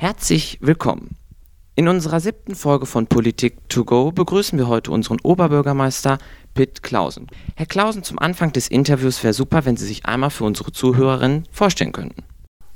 Herzlich willkommen. In unserer siebten Folge von Politik to go begrüßen wir heute unseren Oberbürgermeister Pitt Klausen. Herr Klausen, zum Anfang des Interviews wäre super, wenn Sie sich einmal für unsere Zuhörerinnen vorstellen könnten.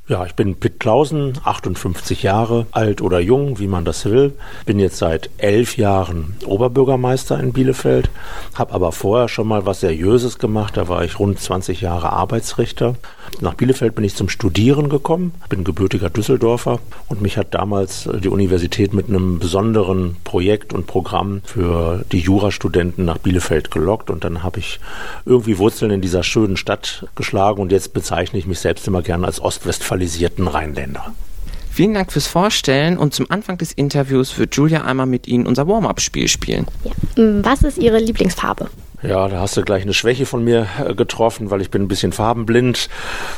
Ja, ich bin Pitt Klausen, 58 Jahre, alt oder jung, wie man das will. Bin jetzt seit elf Jahren Oberbürgermeister in Bielefeld, habe aber vorher schon mal was Seriöses gemacht. Da war ich rund 20 Jahre Arbeitsrichter. Nach Bielefeld bin ich zum Studieren gekommen, bin gebürtiger Düsseldorfer und mich hat damals die Universität mit einem besonderen Projekt und Programm für die Jurastudenten nach Bielefeld gelockt und dann habe ich irgendwie Wurzeln in dieser schönen Stadt geschlagen und jetzt bezeichne ich mich selbst immer gerne als Ostwestfalen qualisierten Rheinländer. Vielen Dank fürs Vorstellen und zum Anfang des Interviews wird Julia einmal mit Ihnen unser Warm-up-Spiel spielen. Ja. Was ist Ihre Lieblingsfarbe? Ja, da hast du gleich eine Schwäche von mir äh, getroffen, weil ich bin ein bisschen farbenblind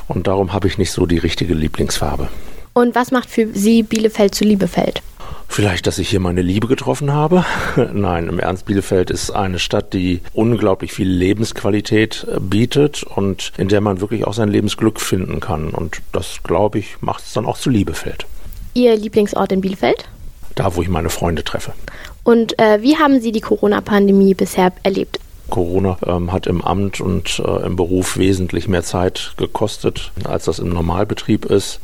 und darum habe ich nicht so die richtige Lieblingsfarbe. Und was macht für Sie Bielefeld zu Liebefeld? Vielleicht, dass ich hier meine Liebe getroffen habe. Nein, im Ernst, Bielefeld ist eine Stadt, die unglaublich viel Lebensqualität äh, bietet und in der man wirklich auch sein Lebensglück finden kann. Und das, glaube ich, macht es dann auch zu Liebefeld. Ihr Lieblingsort in Bielefeld? Da, wo ich meine Freunde treffe. Und äh, wie haben Sie die Corona-Pandemie bisher erlebt? Corona ähm, hat im Amt und äh, im Beruf wesentlich mehr Zeit gekostet, als das im Normalbetrieb ist.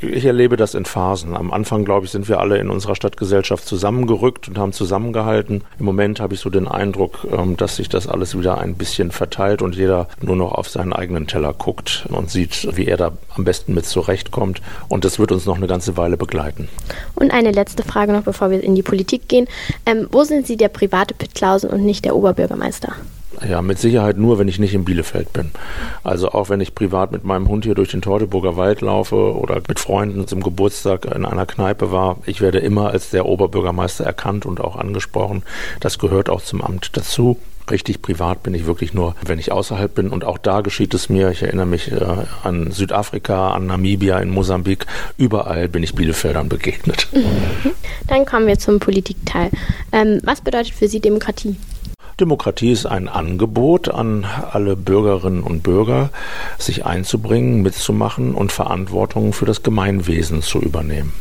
Ich erlebe das in Phasen. Am Anfang, glaube ich, sind wir alle in unserer Stadtgesellschaft zusammengerückt und haben zusammengehalten. Im Moment habe ich so den Eindruck, ähm, dass sich das alles wieder ein bisschen verteilt und jeder nur noch auf seinen eigenen Teller guckt und sieht, wie er da am besten mit zurechtkommt. Und das wird uns noch eine ganze Weile begleiten. Und eine letzte Frage noch, bevor wir in die Politik gehen. Ähm, wo sind Sie der private Pitt Klausen und nicht der Oberbürgermeister? Ja, mit Sicherheit nur, wenn ich nicht in Bielefeld bin. Also auch wenn ich privat mit meinem Hund hier durch den Teutoburger Wald laufe oder mit Freunden zum Geburtstag in einer Kneipe war, ich werde immer als der Oberbürgermeister erkannt und auch angesprochen. Das gehört auch zum Amt dazu. Richtig privat bin ich wirklich nur, wenn ich außerhalb bin. Und auch da geschieht es mir. Ich erinnere mich äh, an Südafrika, an Namibia, in Mosambik. Überall bin ich Bielefeldern begegnet. Dann kommen wir zum Politikteil. Ähm, was bedeutet für Sie Demokratie? Demokratie ist ein Angebot an alle Bürgerinnen und Bürger, sich einzubringen, mitzumachen und Verantwortung für das Gemeinwesen zu übernehmen.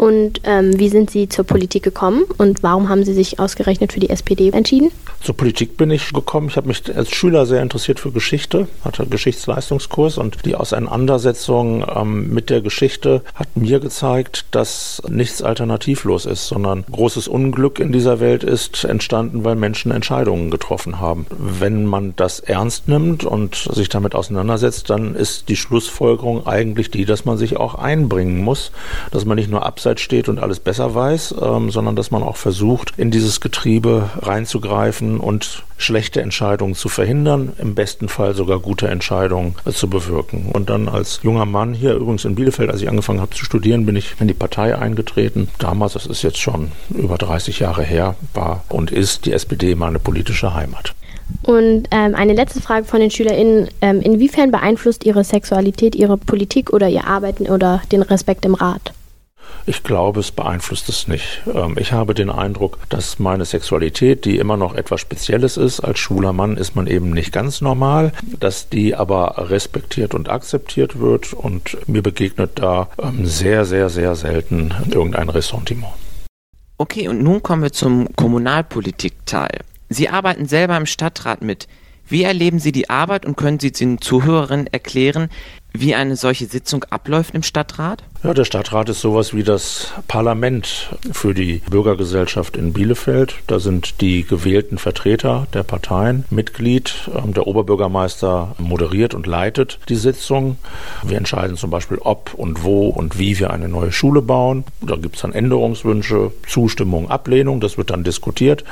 Und ähm, wie sind Sie zur Politik gekommen und warum haben Sie sich ausgerechnet für die SPD entschieden? Zur Politik bin ich gekommen. Ich habe mich als Schüler sehr interessiert für Geschichte, hatte Geschichtsleistungskurs und die Auseinandersetzung ähm, mit der Geschichte hat mir gezeigt, dass nichts alternativlos ist, sondern großes Unglück in dieser Welt ist entstanden, weil Menschen Entscheidungen getroffen haben. Wenn man das ernst nimmt und sich damit auseinandersetzt, dann ist die Schlussfolgerung eigentlich die, dass man sich auch einbringen muss, dass man nicht nur abseits Abseits steht und alles besser weiß, ähm, sondern dass man auch versucht, in dieses Getriebe reinzugreifen und schlechte Entscheidungen zu verhindern, im besten Fall sogar gute Entscheidungen äh, zu bewirken. Und dann als junger Mann hier übrigens in Bielefeld, als ich angefangen habe zu studieren, bin ich in die Partei eingetreten. Damals, das ist jetzt schon über 30 Jahre her, war und ist die SPD meine politische Heimat. Und ähm, eine letzte Frage von den SchülerInnen. Ähm, inwiefern beeinflusst Ihre Sexualität Ihre Politik oder Ihr Arbeiten oder den Respekt im Rat? Ich glaube, es beeinflusst es nicht. Ähm, ich habe den Eindruck, dass meine Sexualität, die immer noch etwas Spezielles ist, als schwuler Mann ist man eben nicht ganz normal, dass die aber respektiert und akzeptiert wird und mir begegnet da ähm, sehr, sehr, sehr selten irgendein Ressentiment. Okay, und nun kommen wir zum Kommunalpolitikteil. Sie arbeiten selber im Stadtrat mit. Wie erleben Sie die Arbeit und können Sie den Zuhörerinnen erklären, wie eine solche Sitzung abläuft im Stadtrat? Ja, der Stadtrat ist sowas wie das Parlament für die Bürgergesellschaft in Bielefeld. Da sind die gewählten Vertreter der Parteien Mitglied. Ähm, der Oberbürgermeister moderiert und leitet die Sitzung. Wir entscheiden zum Beispiel, ob und wo und wie wir eine neue Schule bauen. Da gibt es dann Änderungswünsche, Zustimmung, Ablehnung. Das wird dann diskutiert.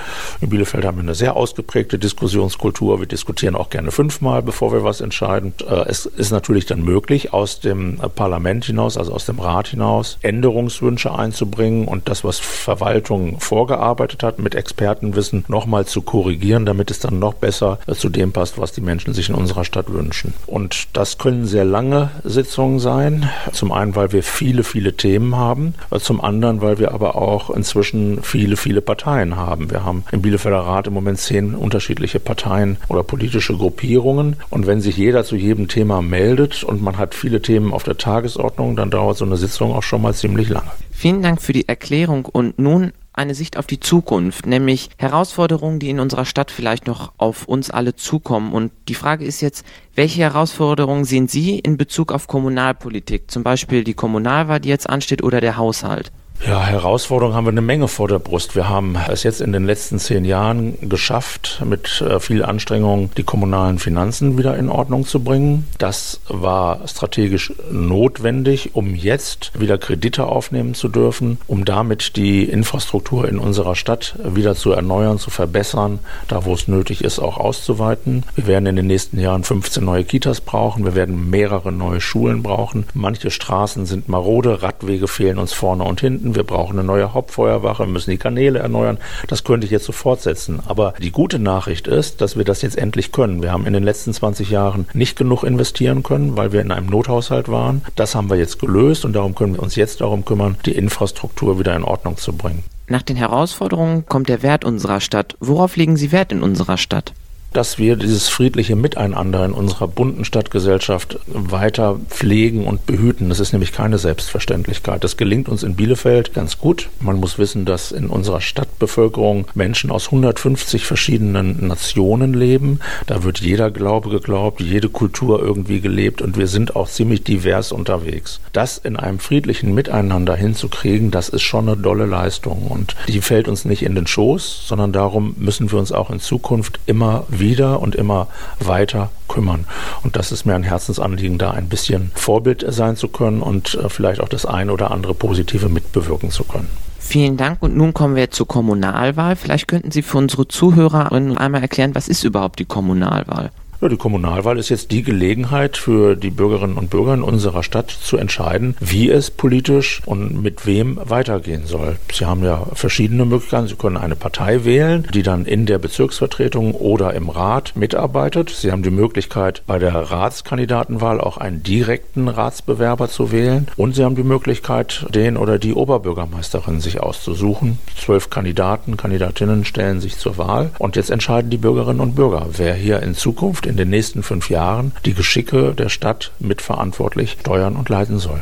In Bielefeld haben wir eine sehr ausgeprägte Diskussionskultur. Wir diskutieren auch gerne fünfmal, bevor wir was entscheiden. Äh, es ist natürlich dann möglich, aus dem Parlament hinaus, also aus dem Rat hinaus Änderungswünsche einzubringen und das, was Verwaltung vorgearbeitet hat, mit Expertenwissen nochmal zu korrigieren, damit es dann noch besser zu dem passt, was die Menschen sich in unserer Stadt wünschen. Und das können sehr lange Sitzungen sein. Zum einen, weil wir viele, viele Themen haben. Zum anderen, weil wir aber auch inzwischen viele, viele Parteien haben. Wir haben im Bielefelder Rat im Moment zehn unterschiedliche Parteien oder politische Gruppierungen. Und wenn sich jeder zu jedem Thema meldet und man hat viele Themen auf der Tagesordnung, dann dauert so eine Sitzung auch schon mal ziemlich lange. Vielen Dank für die Erklärung und nun eine Sicht auf die Zukunft, nämlich Herausforderungen, die in unserer Stadt vielleicht noch auf uns alle zukommen. Und die Frage ist jetzt, welche Herausforderungen sehen Sie in Bezug auf Kommunalpolitik, zum Beispiel die Kommunalwahl, die jetzt ansteht, oder der Haushalt? Ja, Herausforderungen haben wir eine Menge vor der Brust. Wir haben es jetzt in den letzten zehn Jahren geschafft, mit äh, viel Anstrengung die kommunalen Finanzen wieder in Ordnung zu bringen. Das war strategisch notwendig, um jetzt wieder Kredite aufnehmen zu dürfen, um damit die Infrastruktur in unserer Stadt wieder zu erneuern, zu verbessern, da wo es nötig ist, auch auszuweiten. Wir werden in den nächsten Jahren 15 neue Kitas brauchen. Wir werden mehrere neue Schulen brauchen. Manche Straßen sind marode, Radwege fehlen uns vorne und hinten finden, wir brauchen eine neue Hauptfeuerwache, wir müssen die Kanäle erneuern. Das könnte ich jetzt so fortsetzen. Aber die gute Nachricht ist, dass wir das jetzt endlich können. Wir haben in den letzten 20 Jahren nicht genug investieren können, weil wir in einem Nothaushalt waren. Das haben wir jetzt gelöst und darum können wir uns jetzt darum kümmern, die Infrastruktur wieder in Ordnung zu bringen. Nach den Herausforderungen kommt der Wert unserer Stadt. Worauf legen Sie Wert in unserer Stadt? Dass wir dieses friedliche Miteinander in unserer bunten Stadtgesellschaft weiter pflegen und behüten. Das ist nämlich keine Selbstverständlichkeit. Das gelingt uns in Bielefeld ganz gut. Man muss wissen, dass in unserer Stadtbevölkerung Menschen aus 150 verschiedenen Nationen leben. Da wird jeder Glaube geglaubt, jede Kultur irgendwie gelebt und wir sind auch ziemlich divers unterwegs. Das in einem friedlichen Miteinander hinzukriegen, das ist schon eine dolle Leistung und die fällt uns nicht in den Schoß, sondern darum müssen wir uns auch in Zukunft immer wieder und immer weiter kümmern. Und das ist mir ein Herzensanliegen, da ein bisschen Vorbild sein zu können und äh, vielleicht auch das eine oder andere Positive mitbewirken zu können. Vielen Dank und nun kommen wir zur Kommunalwahl. Vielleicht könnten Sie für unsere Zuhörerinnen einmal erklären, was ist überhaupt die Kommunalwahl? Ja, die Kommunalwahl ist jetzt die Gelegenheit für die Bürgerinnen und Bürger in unserer Stadt zu entscheiden, wie es politisch und mit wem weitergehen soll. Sie haben ja verschiedene Möglichkeiten. Sie können eine Partei wählen, die dann in der Bezirksvertretung oder im Rat mitarbeitet. Sie haben die Möglichkeit, bei der Ratskandidatenwahl auch einen direkten Ratsbewerber zu wählen. Und Sie haben die Möglichkeit, den oder die Oberbürgermeisterin sich auszusuchen. Zwölf Kandidaten, Kandidatinnen stellen sich zur Wahl. Und jetzt entscheiden die Bürgerinnen und Bürger, wer hier in Zukunft in den nächsten fünf Jahren die Geschicke der Stadt mitverantwortlich steuern und leiten soll.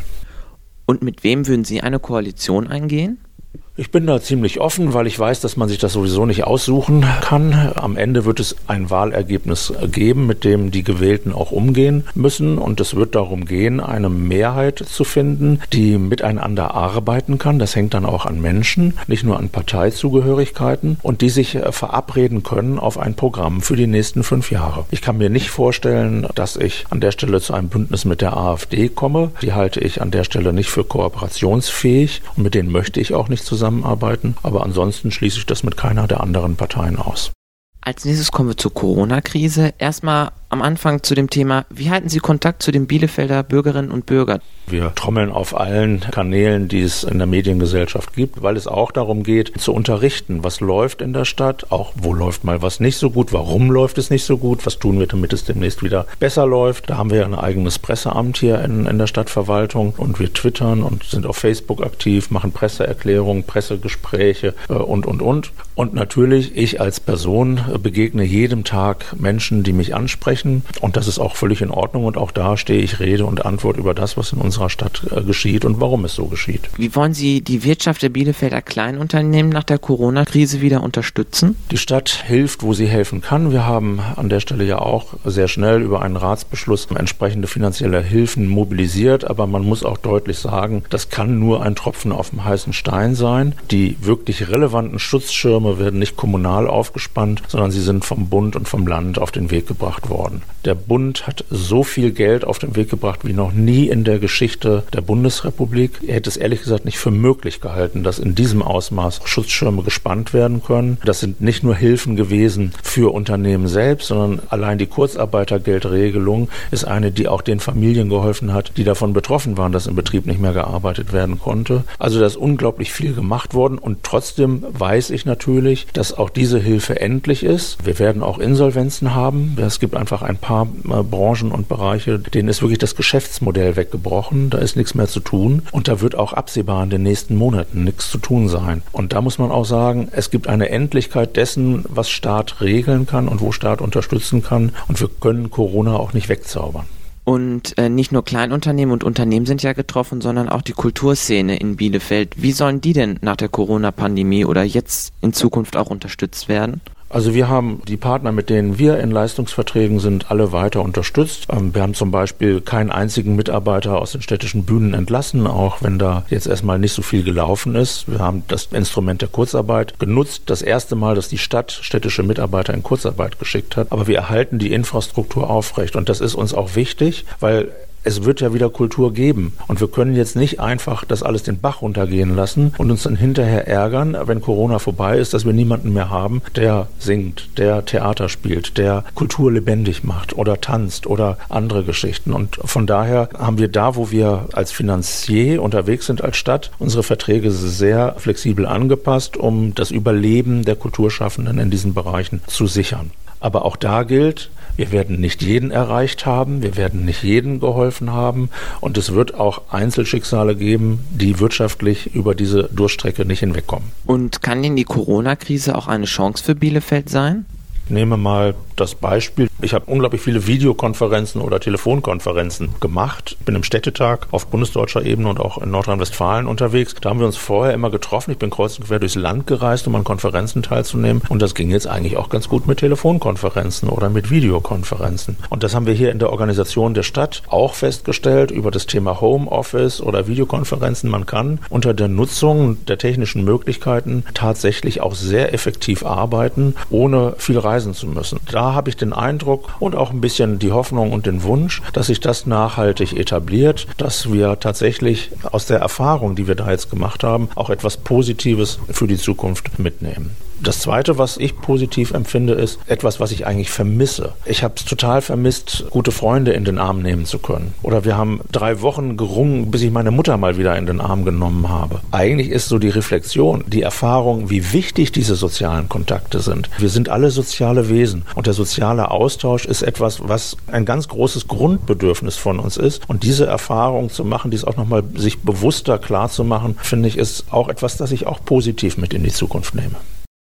Und mit wem würden Sie eine Koalition eingehen? Ich bin da ziemlich offen, weil ich weiß, dass man sich das sowieso nicht aussuchen kann. Am Ende wird es ein Wahlergebnis geben, mit dem die Gewählten auch umgehen müssen. Und es wird darum gehen, eine Mehrheit zu finden, die miteinander arbeiten kann. Das hängt dann auch an Menschen, nicht nur an Parteizugehörigkeiten und die sich äh, verabreden können auf ein Programm für die nächsten fünf Jahre. Ich kann mir nicht vorstellen, dass ich an der Stelle zu einem Bündnis mit der AfD komme. Die halte ich an der Stelle nicht für kooperationsfähig und mit denen möchte ich auch nicht zusammen zusammenarbeiten. Aber ansonsten schließe ich das mit keiner der anderen Parteien aus. Als nächstes kommen wir zur Corona-Krise. Erstmal am Anfang zu dem Thema, wie halten Sie Kontakt zu den Bielefelder Bürgerinnen und Bürgern? Wir trommeln auf allen Kanälen, die es in der Mediengesellschaft gibt, weil es auch darum geht, zu unterrichten, was läuft in der Stadt, auch wo läuft mal was nicht so gut, warum läuft es nicht so gut, was tun wir, damit es demnächst wieder besser läuft. Da haben wir ja ein eigenes Presseamt hier in, in der Stadtverwaltung und wir twittern und sind auf Facebook aktiv, machen Presseerklärungen, Pressegespräche äh, und, und, und. Und natürlich, ich als Person begegne jedem Tag Menschen, die mich ansprechen und das ist auch völlig in Ordnung und auch da stehe ich Rede und Antwort über das, was in unserer unserer Stadt äh, geschieht und warum es so geschieht. Wie wollen Sie die Wirtschaft der Bielefelder Kleinunternehmen nach der Corona-Krise wieder unterstützen? Die Stadt hilft, wo sie helfen kann. Wir haben an der Stelle ja auch sehr schnell über einen Ratsbeschluss entsprechende finanzielle Hilfen mobilisiert, aber man muss auch deutlich sagen, das kann nur ein Tropfen auf dem heißen Stein sein. Die wirklich relevanten Schutzschirme werden nicht kommunal aufgespannt, sondern sie sind vom Bund und vom Land auf den Weg gebracht worden. Der Bund hat so viel Geld auf den Weg gebracht wie noch nie in der Geschichte Geschichte der Bundesrepublik. Er hätte es ehrlich gesagt nicht für möglich gehalten, dass in diesem Ausmaß Schutzschirme gespannt werden können. Das sind nicht nur Hilfen gewesen für Unternehmen selbst, sondern allein die Kurzarbeitergeldregelung ist eine, die auch den Familien geholfen hat, die davon betroffen waren, dass im Betrieb nicht mehr gearbeitet werden konnte. Also da ist unglaublich viel gemacht worden und trotzdem weiß ich natürlich, dass auch diese Hilfe endlich ist. Wir werden auch Insolvenzen haben. Es gibt einfach ein paar äh, Branchen und Bereiche, denen ist wirklich das Geschäftsmodell weggebrochen da ist nichts mehr zu tun und da wird auch absehbar in den nächsten Monaten nichts zu tun sein. Und da muss man auch sagen, es gibt eine Endlichkeit dessen, was Staat regeln kann und wo Staat unterstützen kann und wir können Corona auch nicht wegzaubern. Und äh, nicht nur Kleinunternehmen und Unternehmen sind ja getroffen, sondern auch die Kulturszene in Bielefeld. Wie sollen die denn nach der Corona-Pandemie oder jetzt in Zukunft auch unterstützt werden? Also wir haben die Partner, mit denen wir in Leistungsverträgen sind, alle weiter unterstützt. Ähm, wir haben zum Beispiel keinen einzigen Mitarbeiter aus den städtischen Bühnen entlassen, auch wenn da jetzt erstmal nicht so viel gelaufen ist. Wir haben das Instrument der Kurzarbeit genutzt. Das erste Mal, dass die Stadt städtische Mitarbeiter in Kurzarbeit geschickt hat. Aber wir erhalten die Infrastruktur aufrecht. Und das ist uns auch wichtig, weil es wird ja wieder Kultur geben. Und wir können jetzt nicht einfach das alles den Bach runtergehen lassen und uns dann hinterher ärgern, wenn Corona vorbei ist, dass wir niemanden mehr haben, der singt, der Theater spielt, der Kultur lebendig macht oder tanzt oder andere Geschichten. Und von daher haben wir da, wo wir als Finanzier unterwegs sind als Stadt, unsere Verträge sehr flexibel angepasst, um das Überleben der Kulturschaffenden in diesen Bereichen zu sichern. Aber auch da gilt, wir werden nicht jeden erreicht haben, wir werden nicht jeden geholfen haben und es wird auch Einzelschicksale geben, die wirtschaftlich über diese Durchstrecke nicht hinwegkommen. Und kann denn die Corona-Krise auch eine Chance für Bielefeld sein? nehme mal das Beispiel. Ich habe unglaublich viele Videokonferenzen oder Telefonkonferenzen gemacht. Bin im Städtetag auf bundesdeutscher Ebene und auch in Nordrhein-Westfalen unterwegs. Da haben wir uns vorher immer getroffen. Ich bin kreuz und quer durchs Land gereist, um an Konferenzen teilzunehmen. Und das ging jetzt eigentlich auch ganz gut mit Telefonkonferenzen oder mit Videokonferenzen. Und das haben wir hier in der Organisation der Stadt auch festgestellt über das Thema Homeoffice oder Videokonferenzen. Man kann unter der Nutzung der technischen Möglichkeiten tatsächlich auch sehr effektiv arbeiten, ohne viel Reisen reisen zu müssen. Da habe ich den Eindruck und auch ein bisschen die Hoffnung und den Wunsch, dass sich das nachhaltig etabliert, dass wir tatsächlich aus der Erfahrung, die wir da jetzt gemacht haben, auch etwas Positives für die Zukunft mitnehmen. Das Zweite, was ich positiv empfinde, ist etwas, was ich eigentlich vermisse. Ich habe es total vermisst, gute Freunde in den Arm nehmen zu können. Oder wir haben drei Wochen gerungen, bis ich meine Mutter mal wieder in den Arm genommen habe. Eigentlich ist so die Reflexion, die Erfahrung, wie wichtig diese sozialen Kontakte sind. Wir sind alle soziale Wesen und der soziale Austausch ist etwas, was ein ganz großes Grundbedürfnis von uns ist. Und diese Erfahrung zu machen, dies auch nochmal sich bewusster klar zu machen, finde ich, ist auch etwas, das ich auch positiv mit in die Zukunft nehme.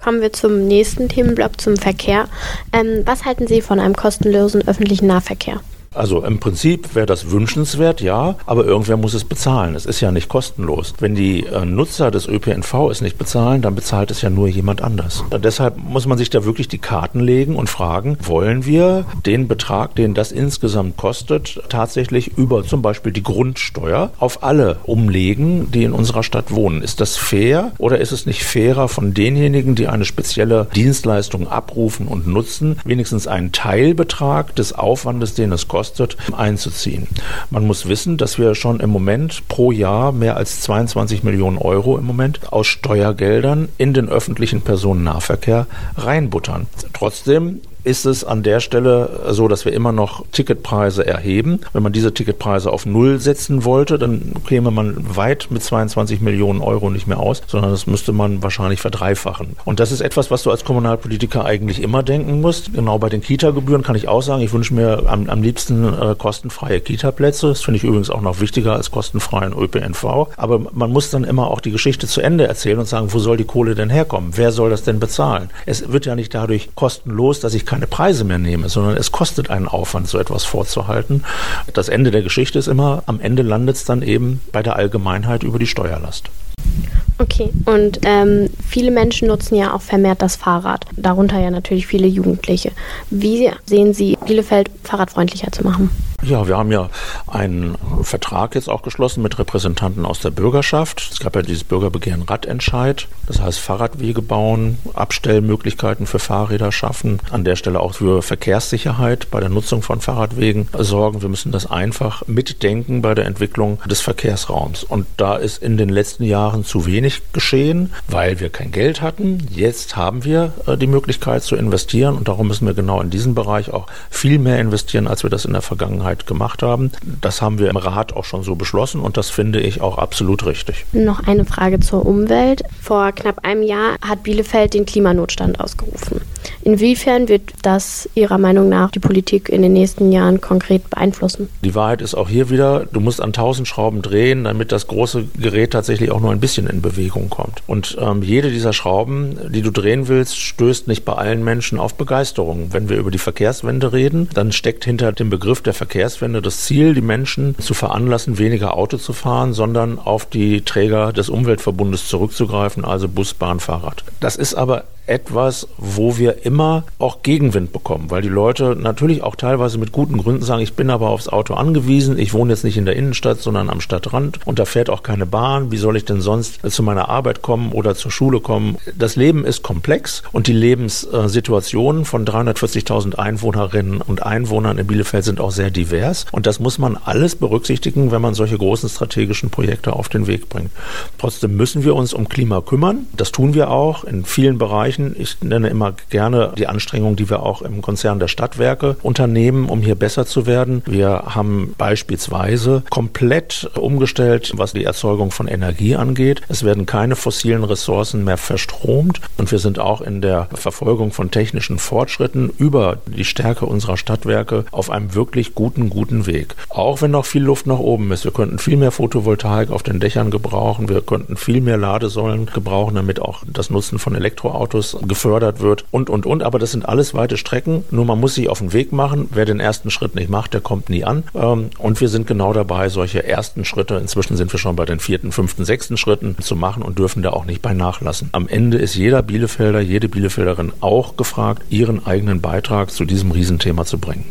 Kommen wir zum nächsten Themenblock, zum Verkehr. Ähm, was halten Sie von einem kostenlosen öffentlichen Nahverkehr? Also im Prinzip wäre das wünschenswert, ja, aber irgendwer muss es bezahlen. Es ist ja nicht kostenlos. Wenn die äh, Nutzer des ÖPNV es nicht bezahlen, dann bezahlt es ja nur jemand anders. Und deshalb muss man sich da wirklich die Karten legen und fragen, wollen wir den Betrag, den das insgesamt kostet, tatsächlich über zum Beispiel die Grundsteuer auf alle umlegen, die in unserer Stadt wohnen? Ist das fair oder ist es nicht fairer von denjenigen, die eine spezielle Dienstleistung abrufen und nutzen, wenigstens einen Teilbetrag des Aufwandes, den es kostet, kostet, einzuziehen. Man muss wissen, dass wir schon im Moment pro Jahr mehr als 22 Millionen Euro im Moment aus Steuergeldern in den öffentlichen Personennahverkehr reinbuttern. Trotzdem ist es an der Stelle so, dass wir immer noch Ticketpreise erheben. Wenn man diese Ticketpreise auf Null setzen wollte, dann käme man weit mit 22 Millionen Euro nicht mehr aus, sondern das müsste man wahrscheinlich verdreifachen. Und das ist etwas, was du als Kommunalpolitiker eigentlich immer denken musst. Genau bei den Kita-Gebühren kann ich auch sagen, ich wünsche mir am, am liebsten äh, kostenfreie Kita-Plätze. Das finde ich übrigens auch noch wichtiger als kostenfreien ÖPNV. Aber man muss dann immer auch die Geschichte zu Ende erzählen und sagen, wo soll die Kohle denn herkommen? Wer soll das denn bezahlen? Es wird ja nicht dadurch kostenlos, dass ich keine Preise mehr nehme, sondern es kostet einen Aufwand, so etwas vorzuhalten. Das Ende der Geschichte ist immer, am Ende landet es dann eben bei der Allgemeinheit über die Steuerlast. Okay, und ähm, viele Menschen nutzen ja auch vermehrt das Fahrrad, darunter ja natürlich viele Jugendliche. Wie sehen Sie Bielefeld fahrradfreundlicher zu machen? Ja, wir haben ja einen Vertrag jetzt auch geschlossen mit Repräsentanten aus der Bürgerschaft. Es gab ja dieses Bürgerbegehren Radentscheid. Das heißt Fahrradwege bauen, Abstellmöglichkeiten für Fahrräder schaffen, an der Stelle auch für Verkehrssicherheit bei der Nutzung von Fahrradwegen sorgen. Wir müssen das einfach mitdenken bei der Entwicklung des Verkehrsraums. Und da ist in den letzten Jahren zu wenig geschehen, weil wir kein Geld hatten. Jetzt haben wir äh, die Möglichkeit zu investieren und darum müssen wir genau in diesen Bereich auch viel mehr investieren, als wir das in der Vergangenheit gemacht haben. Das haben wir im Rat auch schon so beschlossen und das finde ich auch absolut richtig. Noch eine Frage zur Umwelt. Vor knapp einem Jahr hat Bielefeld den Klimanotstand ausgerufen. Inwiefern wird das Ihrer Meinung nach die Politik in den nächsten Jahren konkret beeinflussen? Die Wahrheit ist auch hier wieder, du musst an tausend Schrauben drehen, damit das große Gerät tatsächlich auch nur ein bisschen in Bewegung kommt. Und ähm, jede dieser Schrauben, die du drehen willst, stößt nicht bei allen Menschen auf Begeisterung. Wenn wir über die Verkehrswende reden, dann steckt hinter dem Begriff der Verkehrswende das Ziel, die Menschen zu veranlassen, weniger Auto zu fahren, sondern auf die Träger des Umweltverbundes zurückzugreifen, also Bus, Bahn, Fahrrad. Das ist aber etwas, wo wir immer auch Gegenwind bekommen, weil die Leute natürlich auch teilweise mit guten Gründen sagen, ich bin aber aufs Auto angewiesen, ich wohne jetzt nicht in der Innenstadt, sondern am Stadtrand und da fährt auch keine Bahn, wie soll ich denn sonst zu meiner Arbeit kommen oder zur Schule kommen? Das Leben ist komplex und die Lebenssituationen von 340.000 Einwohnerinnen und Einwohnern in Bielefeld sind auch sehr divers und das muss man alles berücksichtigen, wenn man solche großen strategischen Projekte auf den Weg bringt. Trotzdem müssen wir uns um Klima kümmern, das tun wir auch in vielen Bereichen erreichen. Ich nenne immer gerne die Anstrengungen, die wir auch im Konzern der Stadtwerke unternehmen, um hier besser zu werden. Wir haben beispielsweise komplett umgestellt, was die Erzeugung von Energie angeht. Es werden keine fossilen Ressourcen mehr verstromt und wir sind auch in der Verfolgung von technischen Fortschritten über die Stärke unserer Stadtwerke auf einem wirklich guten, guten Weg. Auch wenn noch viel Luft nach oben ist. Wir könnten viel mehr Photovoltaik auf den Dächern gebrauchen. Wir könnten viel mehr Ladesäulen gebrauchen, damit auch das Nutzen von Elektroautos Tourismus gefördert wird und, und, und. Aber das sind alles weite Strecken. Nur man muss sich auf den Weg machen. Wer den ersten Schritt nicht macht, der kommt nie an. Ähm, und wir sind genau dabei, solche ersten Schritte, inzwischen sind wir schon bei den vierten, fünften, sechsten Schritten zu machen und dürfen da auch nicht bei nachlassen. Am Ende ist jeder Bielefelder, jede Bielefelderin auch gefragt, ihren eigenen Beitrag zu diesem Riesenthema zu bringen.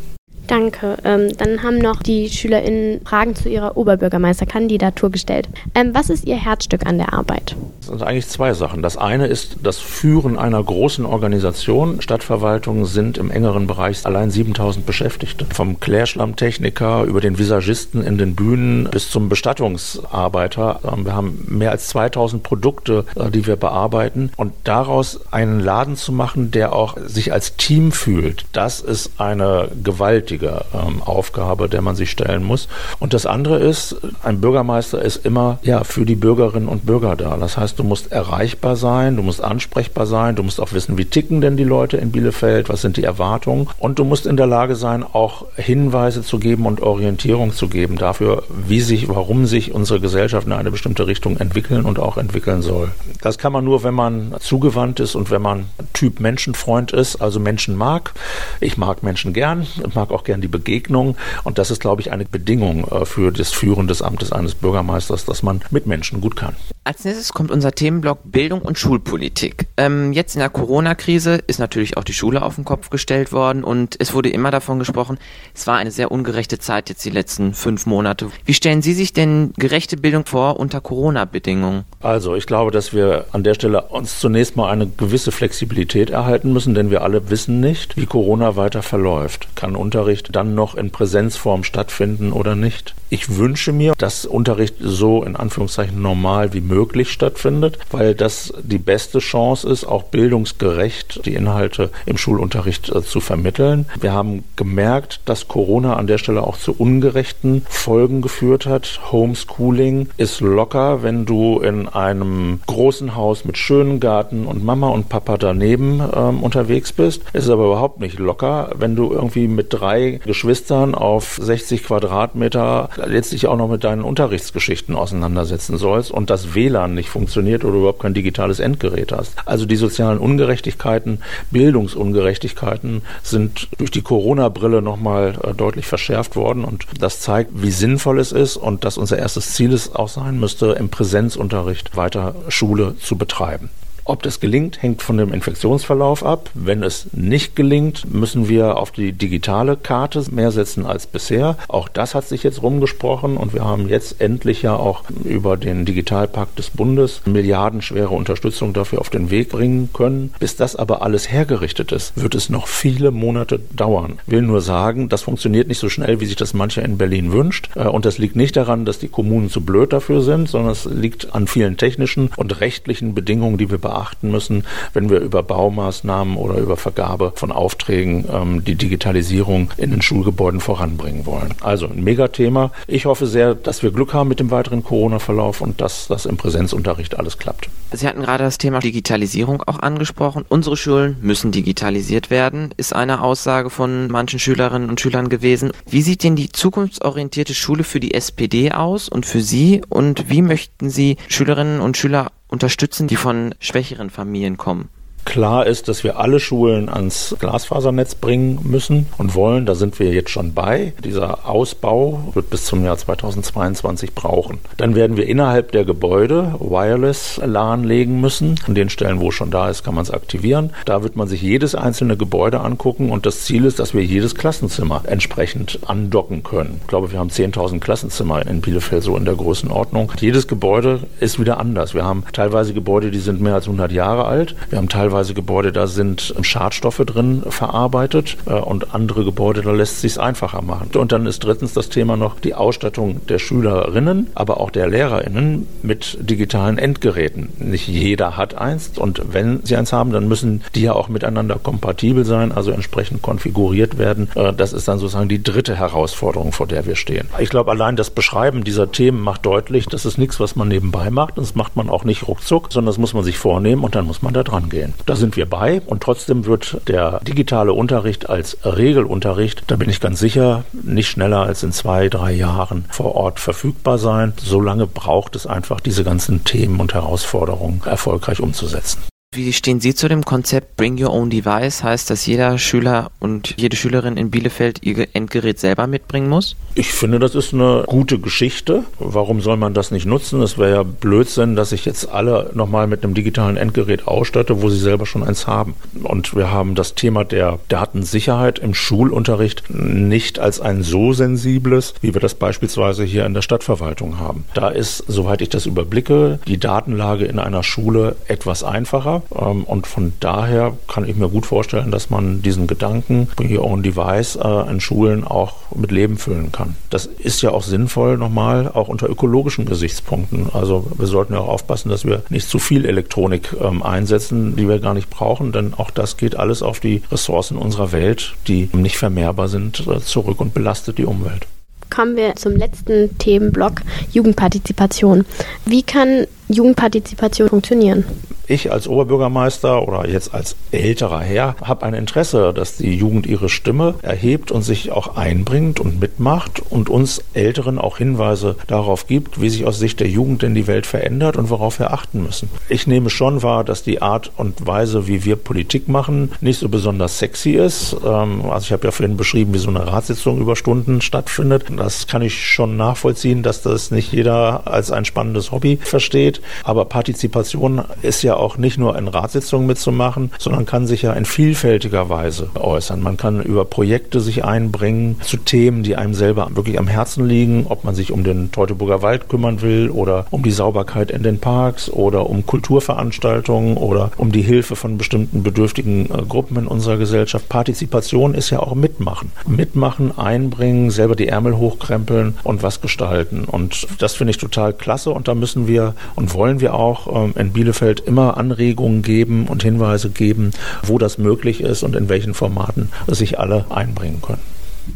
Danke. Ähm, dann haben noch die SchülerInnen Fragen zu ihrer Oberbürgermeisterkandidatur gestellt. Ähm, was ist Ihr Herzstück an der Arbeit? Das sind eigentlich zwei Sachen. Das eine ist das Führen einer großen Organisation. Stadtverwaltungen sind im engeren Bereich allein 7000 Beschäftigte. Vom Klärschlammtechniker über den Visagisten in den Bühnen bis zum Bestattungsarbeiter. Ähm, wir haben mehr als 2000 Produkte, äh, die wir bearbeiten. Und daraus einen Laden zu machen, der auch sich als Team fühlt, das ist eine gewaltige wichtige ähm, Aufgabe, der man sich stellen muss. Und das andere ist, ein Bürgermeister ist immer ja für die Bürgerinnen und Bürger da. Das heißt, du musst erreichbar sein, du musst ansprechbar sein, du musst auch wissen, wie ticken denn die Leute in Bielefeld, was sind die Erwartungen und du musst in der Lage sein, auch Hinweise zu geben und Orientierung zu geben dafür, wie sich, warum sich unsere Gesellschaft in eine bestimmte Richtung entwickeln und auch entwickeln soll. Das kann man nur, wenn man zugewandt ist und wenn man Typ Menschenfreund ist, also Menschen mag. Ich mag Menschen gern, mag auch gern die Begegnung. Und das ist, glaube ich, eine Bedingung äh, für das Führen des Amtes eines Bürgermeisters, dass man mit Menschen gut kann. Als nächstes kommt unser Themenblock Bildung und Schulpolitik. Ähm, jetzt in der Corona-Krise ist natürlich auch die Schule auf den Kopf gestellt worden und es wurde immer davon gesprochen, es war eine sehr ungerechte Zeit jetzt die letzten fünf Monate. Wie stellen Sie sich denn gerechte Bildung vor unter Corona-Bedingungen? Also ich glaube, dass wir an der Stelle uns zunächst mal eine gewisse Flexibilität erhalten müssen, denn wir alle wissen nicht, wie Corona weiter verläuft. Kann Unterricht dann noch in Präsenzform stattfinden oder nicht? Ich wünsche mir, dass Unterricht so in Anführungszeichen normal wie möglich stattfindet, weil das die beste Chance ist, auch bildungsgerecht die Inhalte im Schulunterricht äh, zu vermitteln. Wir haben gemerkt, dass Corona an der Stelle auch zu ungerechten Folgen geführt hat. Homeschooling ist locker, wenn du in einem großen Haus mit schönen Garten und Mama und Papa daneben ähm, unterwegs bist. Es ist aber überhaupt nicht locker, wenn du irgendwie mit drei Geschwistern auf 60 Quadratmeter letztlich auch noch mit deinen Unterrichtsgeschichten auseinandersetzen sollst und das WLAN nicht funktioniert oder überhaupt kein digitales Endgerät hast. Also die sozialen Ungerechtigkeiten, Bildungsungerechtigkeiten sind durch die Corona-Brille nochmal äh, deutlich verschärft worden und das zeigt, wie sinnvoll es ist und dass unser erstes Ziel es auch sein müsste, im Präsenzunterricht weiter Schule zu betreiben. Ob das gelingt, hängt von dem Infektionsverlauf ab. Wenn es nicht gelingt, müssen wir auf die digitale Karte mehr setzen als bisher. Auch das hat sich jetzt rumgesprochen und wir haben jetzt endlich ja auch über den Digitalpakt des Bundes milliardenschwere Unterstützung dafür auf den Weg bringen können. Bis das aber alles hergerichtet ist, wird es noch viele Monate dauern. Ich will nur sagen, das funktioniert nicht so schnell, wie sich das mancher in Berlin wünscht. Äh, und das liegt nicht daran, dass die Kommunen zu blöd dafür sind, sondern es liegt an vielen technischen und rechtlichen Bedingungen, die wir beachten beachten müssen, wenn wir über Baumaßnahmen oder über Vergabe von Aufträgen ähm, die Digitalisierung in den Schulgebäuden voranbringen wollen. Also ein Megathema. Ich hoffe sehr, dass wir Glück haben mit dem weiteren Corona-Verlauf und dass das im Präsenzunterricht alles klappt. Sie hatten gerade das Thema Digitalisierung auch angesprochen. Unsere Schulen müssen digitalisiert werden, ist eine Aussage von manchen Schülerinnen und Schülern gewesen. Wie sieht denn die zukunftsorientierte Schule für die SPD aus und für Sie? Und wie möchten Sie Schülerinnen und Schüler unterstützen, die von schwächeren Familien kommen? Klar ist, dass wir alle Schulen ans Glasfasernetz bringen müssen und wollen. Da sind wir jetzt schon bei. Dieser Ausbau wird bis zum Jahr 2022 brauchen. Dann werden wir innerhalb der Gebäude Wireless LAN legen müssen. An den Stellen, wo es schon da ist, kann man es aktivieren. Da wird man sich jedes einzelne Gebäude angucken und das Ziel ist, dass wir jedes Klassenzimmer entsprechend andocken können. Ich glaube, wir haben 10.000 Klassenzimmer in Bielefeld so in der Größenordnung. Jedes Gebäude ist wieder anders. Wir haben teilweise Gebäude, die sind mehr als 100 Jahre alt. Wir haben teilweise teilweise Gebäude, da sind Schadstoffe drin verarbeitet äh, und andere Gebäude, da lässt sich einfacher machen. Und dann ist drittens das Thema noch die Ausstattung der Schülerinnen, aber auch der Lehrerinnen mit digitalen Endgeräten. Nicht jeder hat eins und wenn sie eins haben, dann müssen die ja auch miteinander kompatibel sein, also entsprechend konfiguriert werden. Äh, das ist dann sozusagen die dritte Herausforderung, vor der wir stehen. Ich glaube, allein das Beschreiben dieser Themen macht deutlich, das ist nichts, was man nebenbei macht. Das macht man auch nicht ruckzuck, sondern das muss man sich vornehmen und dann muss man da dran gehen. Da sind wir bei und trotzdem wird der digitale Unterricht als Regelunterricht, da bin ich ganz sicher, nicht schneller als in zwei, drei Jahren vor Ort verfügbar sein. Solange braucht es einfach, diese ganzen Themen und Herausforderungen erfolgreich umzusetzen. Wie stehen Sie zu dem Konzept Bring Your Own Device? Heißt, dass jeder Schüler und jede Schülerin in Bielefeld ihr Endgerät selber mitbringen muss? Ich finde, das ist eine gute Geschichte. Warum soll man das nicht nutzen? Es wäre ja Blödsinn, dass ich jetzt alle nochmal mit einem digitalen Endgerät ausstatte, wo sie selber schon eins haben. Und wir haben das Thema der Datensicherheit im Schulunterricht nicht als ein so sensibles, wie wir das beispielsweise hier in der Stadtverwaltung haben. Da ist, soweit ich das überblicke, die Datenlage in einer Schule etwas einfacher. Ähm, und von daher kann ich mir gut vorstellen, dass man diesen Gedanken, bring your own device, äh, in Schulen auch mit Leben füllen kann. Das ist ja auch sinnvoll, nochmal, auch unter ökologischen Gesichtspunkten. Also wir sollten ja auch aufpassen, dass wir nicht zu viel Elektronik ähm, einsetzen, die wir gar nicht brauchen, denn auch das geht alles auf die Ressourcen unserer Welt, die nicht vermehrbar sind, äh, zurück und belastet die Umwelt kommen wir zum letzten Themenblock Jugendpartizipation. Wie kann Jugendpartizipation funktionieren? Ich als Oberbürgermeister oder jetzt als älterer Herr habe ein Interesse, dass die Jugend ihre Stimme erhebt und sich auch einbringt und mitmacht und uns Älteren auch Hinweise darauf gibt, wie sich aus Sicht der Jugend denn die Welt verändert und worauf wir achten müssen. Ich nehme schon wahr, dass die Art und Weise, wie wir Politik machen, nicht so besonders sexy ist. Ähm, also ich habe ja vorhin beschrieben, wie so eine Ratssitzung über Stunden stattfindet. Das kann ich schon nachvollziehen, dass das nicht jeder als ein spannendes Hobby versteht. Aber Partizipation ist ja auch nicht nur in Ratssitzungen mitzumachen, sondern kann sich ja in vielfältiger Weise äußern. Man kann über Projekte sich einbringen zu Themen, die einem selber wirklich am Herzen liegen, ob man sich um den Teutoburger Wald kümmern will oder um die Sauberkeit in den Parks oder um Kulturveranstaltungen oder um die Hilfe von bestimmten bedürftigen äh, Gruppen in unserer Gesellschaft. Partizipation ist ja auch mitmachen. Mitmachen, einbringen, selber die Ärmel hochkrempeln und was gestalten. Und das finde ich total klasse und da müssen wir und wollen wir auch ähm, in Bielefeld immer Anregungen geben und Hinweise geben, wo das möglich ist und in welchen Formaten sich alle einbringen können.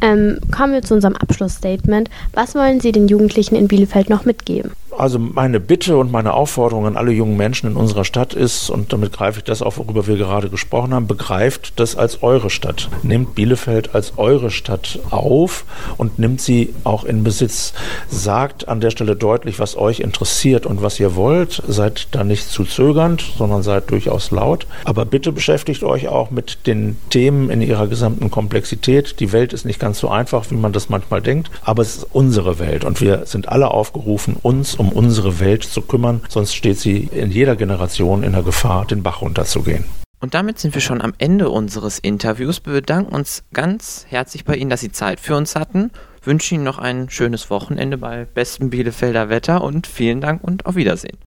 Ähm, kommen wir zu unserem Abschlussstatement. Was wollen Sie den Jugendlichen in Bielefeld noch mitgeben? Also meine Bitte und meine Aufforderung an alle jungen Menschen in unserer Stadt ist, und damit greife ich das auf, worüber wir gerade gesprochen haben, begreift das als eure Stadt. Nehmt Bielefeld als eure Stadt auf und nimmt sie auch in Besitz. Sagt an der Stelle deutlich, was euch interessiert und was ihr wollt. Seid da nicht zu zögernd, sondern seid durchaus laut. Aber bitte beschäftigt euch auch mit den Themen in ihrer gesamten Komplexität. Die Welt ist nicht ganz so einfach, wie man das manchmal denkt, aber es ist unsere Welt und wir sind alle aufgerufen, uns um unsere Welt zu kümmern, sonst steht sie in jeder Generation in der Gefahr, den Bach runterzugehen. Und damit sind wir schon am Ende unseres Interviews. Wir bedanken uns ganz herzlich bei Ihnen, dass Sie Zeit für uns hatten. Wünschen Ihnen noch ein schönes Wochenende bei bestem Bielefelder Wetter und vielen Dank und auf Wiedersehen.